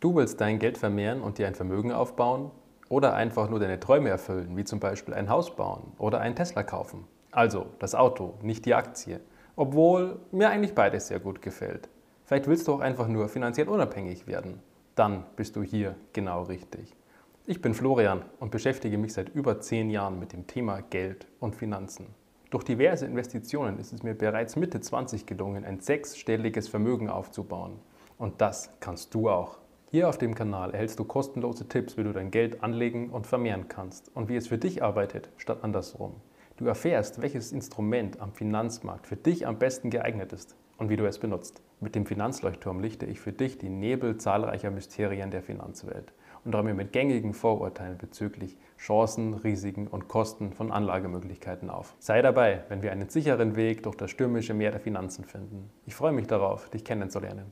Du willst dein Geld vermehren und dir ein Vermögen aufbauen oder einfach nur deine Träume erfüllen, wie zum Beispiel ein Haus bauen oder einen Tesla kaufen. Also das Auto, nicht die Aktie. Obwohl mir eigentlich beides sehr gut gefällt. Vielleicht willst du auch einfach nur finanziell unabhängig werden. Dann bist du hier genau richtig. Ich bin Florian und beschäftige mich seit über zehn Jahren mit dem Thema Geld und Finanzen. Durch diverse Investitionen ist es mir bereits Mitte 20 gelungen, ein sechsstelliges Vermögen aufzubauen. Und das kannst du auch. Hier auf dem Kanal erhältst du kostenlose Tipps, wie du dein Geld anlegen und vermehren kannst und wie es für dich arbeitet, statt andersrum. Du erfährst, welches Instrument am Finanzmarkt für dich am besten geeignet ist und wie du es benutzt. Mit dem Finanzleuchtturm lichte ich für dich die Nebel zahlreicher Mysterien der Finanzwelt und räume mit gängigen Vorurteilen bezüglich Chancen, Risiken und Kosten von Anlagemöglichkeiten auf. Sei dabei, wenn wir einen sicheren Weg durch das stürmische Meer der Finanzen finden. Ich freue mich darauf, dich kennenzulernen.